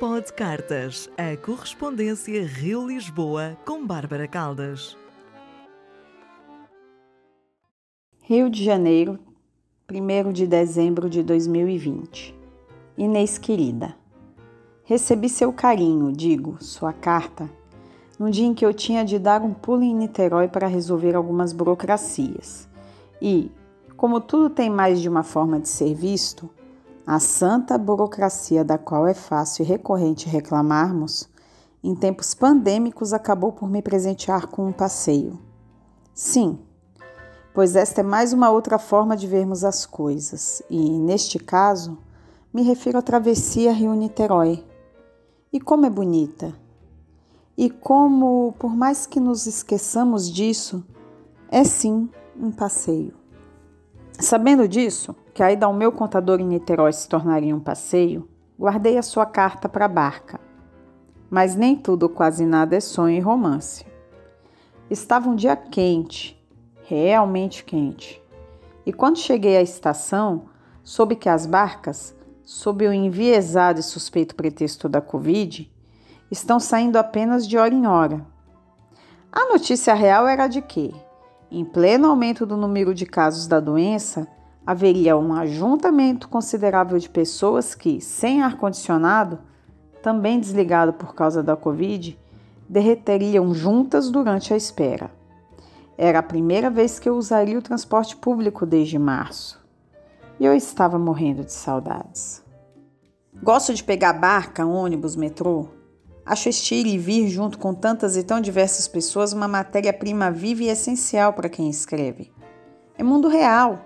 Pod Cartas, a correspondência Rio-Lisboa com Bárbara Caldas. Rio de Janeiro, 1 de dezembro de 2020. Inês querida, recebi seu carinho, digo, sua carta, no dia em que eu tinha de dar um pulo em Niterói para resolver algumas burocracias. E, como tudo tem mais de uma forma de ser visto, a santa burocracia da qual é fácil e recorrente reclamarmos, em tempos pandêmicos acabou por me presentear com um passeio. Sim, pois esta é mais uma outra forma de vermos as coisas, e, neste caso, me refiro à travessia Rio-Niterói. E como é bonita! E como, por mais que nos esqueçamos disso, é sim um passeio. Sabendo disso, que a ida ao meu contador em Niterói se tornaria um passeio, guardei a sua carta para a barca. Mas nem tudo quase nada é sonho e romance. Estava um dia quente, realmente quente. E quando cheguei à estação, soube que as barcas, sob o enviesado e suspeito pretexto da Covid, estão saindo apenas de hora em hora. A notícia real era de que, em pleno aumento do número de casos da doença, haveria um ajuntamento considerável de pessoas que, sem ar-condicionado, também desligado por causa da Covid, derreteriam juntas durante a espera. Era a primeira vez que eu usaria o transporte público desde março. E eu estava morrendo de saudades. Gosto de pegar barca, ônibus, metrô, Acho este ir e vir junto com tantas e tão diversas pessoas uma matéria-prima viva e essencial para quem escreve. É mundo real.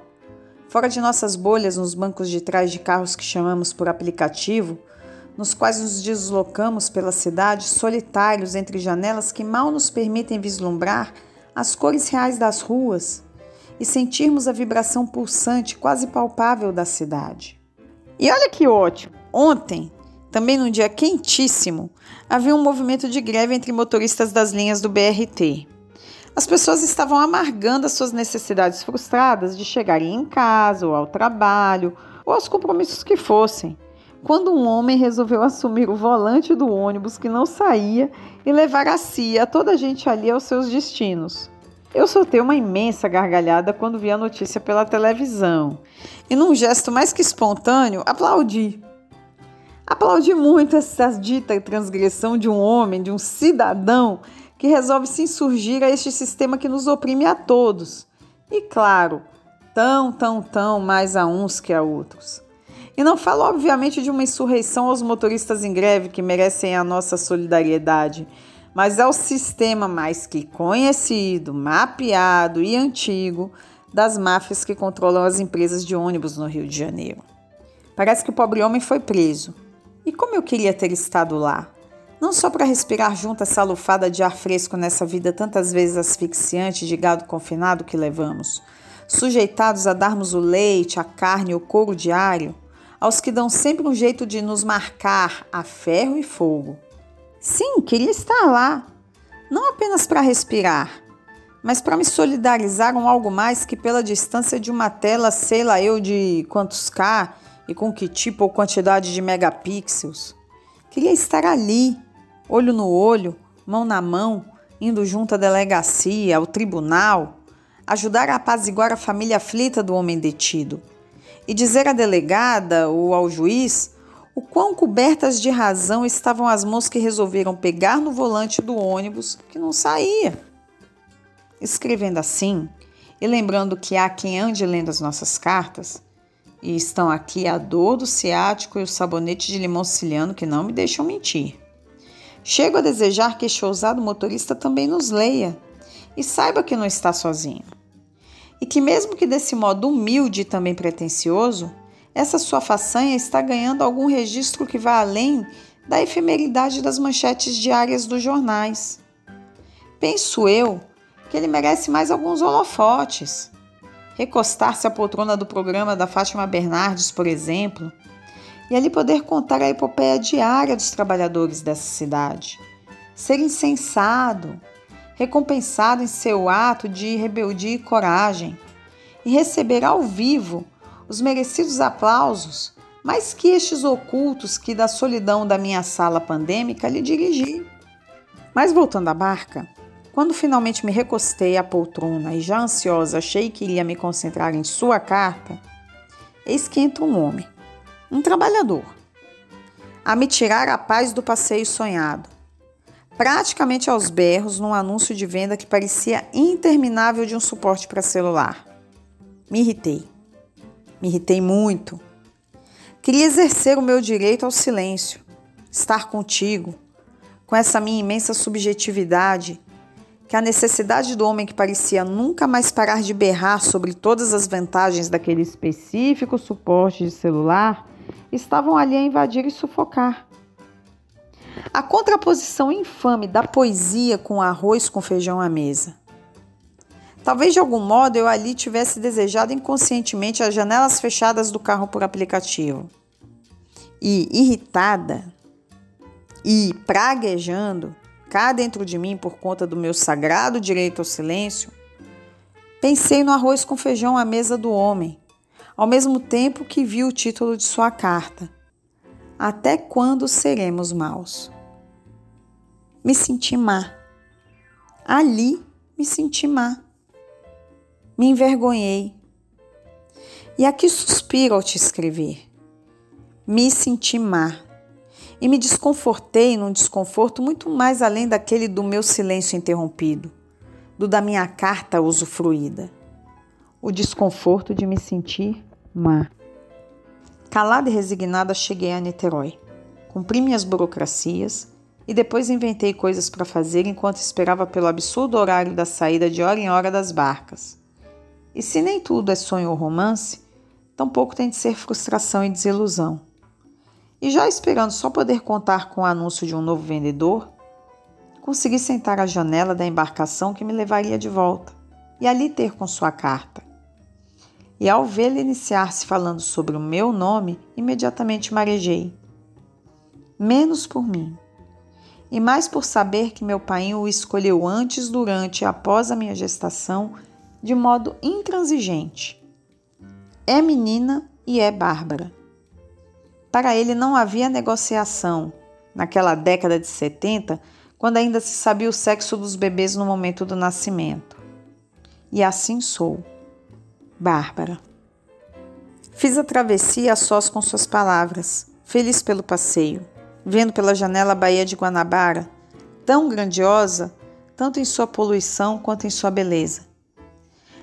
Fora de nossas bolhas nos bancos de trás de carros que chamamos por aplicativo, nos quais nos deslocamos pela cidade solitários entre janelas que mal nos permitem vislumbrar as cores reais das ruas e sentirmos a vibração pulsante quase palpável da cidade. E olha que ótimo! Ontem também num dia quentíssimo, havia um movimento de greve entre motoristas das linhas do BRT. As pessoas estavam amargando as suas necessidades frustradas de chegarem em casa, ou ao trabalho, ou aos compromissos que fossem, quando um homem resolveu assumir o volante do ônibus que não saía e levar a si a toda a gente ali aos seus destinos. Eu soltei uma imensa gargalhada quando vi a notícia pela televisão e, num gesto mais que espontâneo, aplaudi. Aplaudi muito essa dita transgressão de um homem, de um cidadão que resolve se insurgir a este sistema que nos oprime a todos. E claro, tão, tão, tão mais a uns que a outros. E não falo, obviamente, de uma insurreição aos motoristas em greve que merecem a nossa solidariedade, mas ao sistema mais que conhecido, mapeado e antigo das máfias que controlam as empresas de ônibus no Rio de Janeiro. Parece que o pobre homem foi preso e como eu queria ter estado lá! Não só para respirar junto essa lufada de ar fresco nessa vida tantas vezes asfixiante de gado confinado que levamos, sujeitados a darmos o leite, a carne, o couro diário, aos que dão sempre um jeito de nos marcar a ferro e fogo. Sim, queria estar lá, não apenas para respirar, mas para me solidarizar com algo mais que pela distância de uma tela, sei lá eu de quantos K, e com que tipo ou quantidade de megapixels. Queria estar ali, olho no olho, mão na mão, indo junto à delegacia, ao tribunal, ajudar a apaziguar a família aflita do homem detido e dizer à delegada ou ao juiz o quão cobertas de razão estavam as mãos que resolveram pegar no volante do ônibus que não saía. Escrevendo assim, e lembrando que há quem ande lendo as nossas cartas, e estão aqui a dor do ciático e o sabonete de limão siciliano que não me deixam mentir. Chego a desejar que este ousado motorista também nos leia e saiba que não está sozinho. E que, mesmo que desse modo humilde e também pretensioso, essa sua façanha está ganhando algum registro que vá além da efemeridade das manchetes diárias dos jornais. Penso eu que ele merece mais alguns holofotes recostar-se à poltrona do programa da Fátima Bernardes, por exemplo, e ali poder contar a epopeia diária dos trabalhadores dessa cidade, ser incensado, recompensado em seu ato de rebeldia e coragem, e receber ao vivo os merecidos aplausos mais que estes ocultos que da solidão da minha sala pandêmica lhe dirigi. Mas voltando à barca, quando finalmente me recostei à poltrona e já ansiosa achei que iria me concentrar em sua carta, eis que entra um homem, um trabalhador, a me tirar a paz do passeio sonhado, praticamente aos berros num anúncio de venda que parecia interminável de um suporte para celular. Me irritei. Me irritei muito. Queria exercer o meu direito ao silêncio, estar contigo, com essa minha imensa subjetividade, que a necessidade do homem que parecia nunca mais parar de berrar sobre todas as vantagens daquele específico suporte de celular estavam ali a invadir e sufocar. A contraposição infame da poesia com arroz com feijão à mesa. Talvez de algum modo eu ali tivesse desejado inconscientemente as janelas fechadas do carro por aplicativo. E, irritada e praguejando, cá dentro de mim por conta do meu sagrado direito ao silêncio, pensei no arroz com feijão à mesa do homem, ao mesmo tempo que vi o título de sua carta. Até quando seremos maus? Me senti má. Ali me senti má. Me envergonhei. E aqui suspiro ao te escrever. Me senti má. E me desconfortei num desconforto muito mais além daquele do meu silêncio interrompido, do da minha carta usufruída. O desconforto de me sentir má. Calada e resignada, cheguei a Niterói. Cumpri minhas burocracias e depois inventei coisas para fazer enquanto esperava pelo absurdo horário da saída de hora em hora das barcas. E se nem tudo é sonho ou romance, tampouco tem de ser frustração e desilusão. E já esperando só poder contar com o anúncio de um novo vendedor, consegui sentar à janela da embarcação que me levaria de volta e ali ter com sua carta. E ao vê-lo iniciar-se falando sobre o meu nome, imediatamente marejei. Menos por mim, e mais por saber que meu pai o escolheu antes, durante e após a minha gestação de modo intransigente. É menina e é Bárbara. Para ele não havia negociação naquela década de 70, quando ainda se sabia o sexo dos bebês no momento do nascimento. E assim sou. Bárbara. Fiz a travessia a sós com suas palavras, feliz pelo passeio, vendo pela janela a Baía de Guanabara, tão grandiosa, tanto em sua poluição quanto em sua beleza.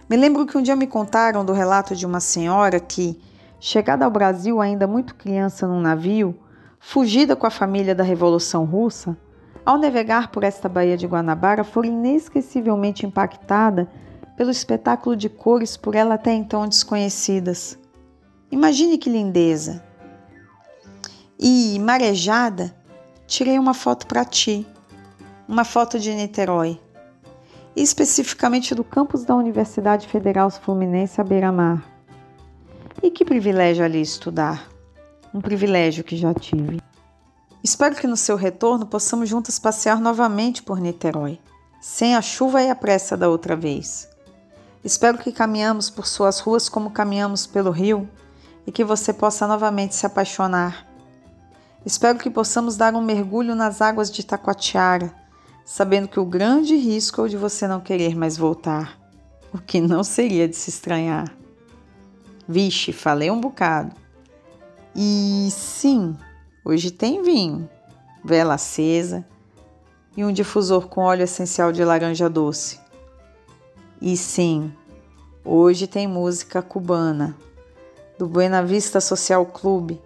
Me lembro que um dia me contaram do relato de uma senhora que, chegada ao Brasil ainda muito criança num navio, fugida com a família da Revolução Russa, ao navegar por esta baía de Guanabara, foi inesquecivelmente impactada pelo espetáculo de cores por ela até então desconhecidas. Imagine que lindeza! E, marejada, tirei uma foto para ti, uma foto de Niterói especificamente do campus da Universidade Federal Fluminense à beira-mar. E que privilégio ali estudar! Um privilégio que já tive. Espero que no seu retorno possamos juntas passear novamente por Niterói, sem a chuva e a pressa da outra vez. Espero que caminhamos por suas ruas como caminhamos pelo rio e que você possa novamente se apaixonar. Espero que possamos dar um mergulho nas águas de Taquatiara sabendo que o grande risco é o de você não querer mais voltar, o que não seria de se estranhar. Vixe, falei um bocado. E sim, hoje tem vinho, vela acesa e um difusor com óleo essencial de laranja doce. E sim, hoje tem música cubana, do Buena Vista Social Clube,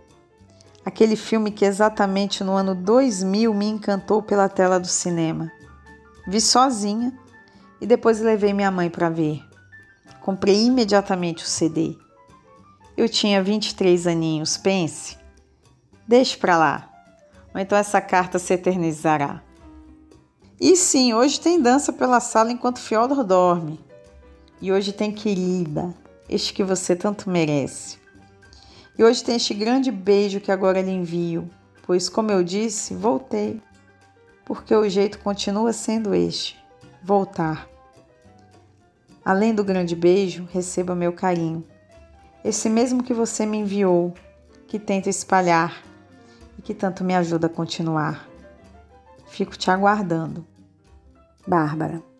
aquele filme que exatamente no ano 2000 me encantou pela tela do cinema. Vi sozinha e depois levei minha mãe para ver. Comprei imediatamente o CD. Eu tinha 23 aninhos, pense. Deixe para lá, ou então essa carta se eternizará. E sim, hoje tem dança pela sala enquanto Fyodor dorme. E hoje tem querida, este que você tanto merece. E hoje tem este grande beijo que agora lhe envio, pois, como eu disse, voltei porque o jeito continua sendo este: voltar. Além do grande beijo, receba meu carinho, esse mesmo que você me enviou, que tento espalhar e que tanto me ajuda a continuar. Fico te aguardando. Bárbara.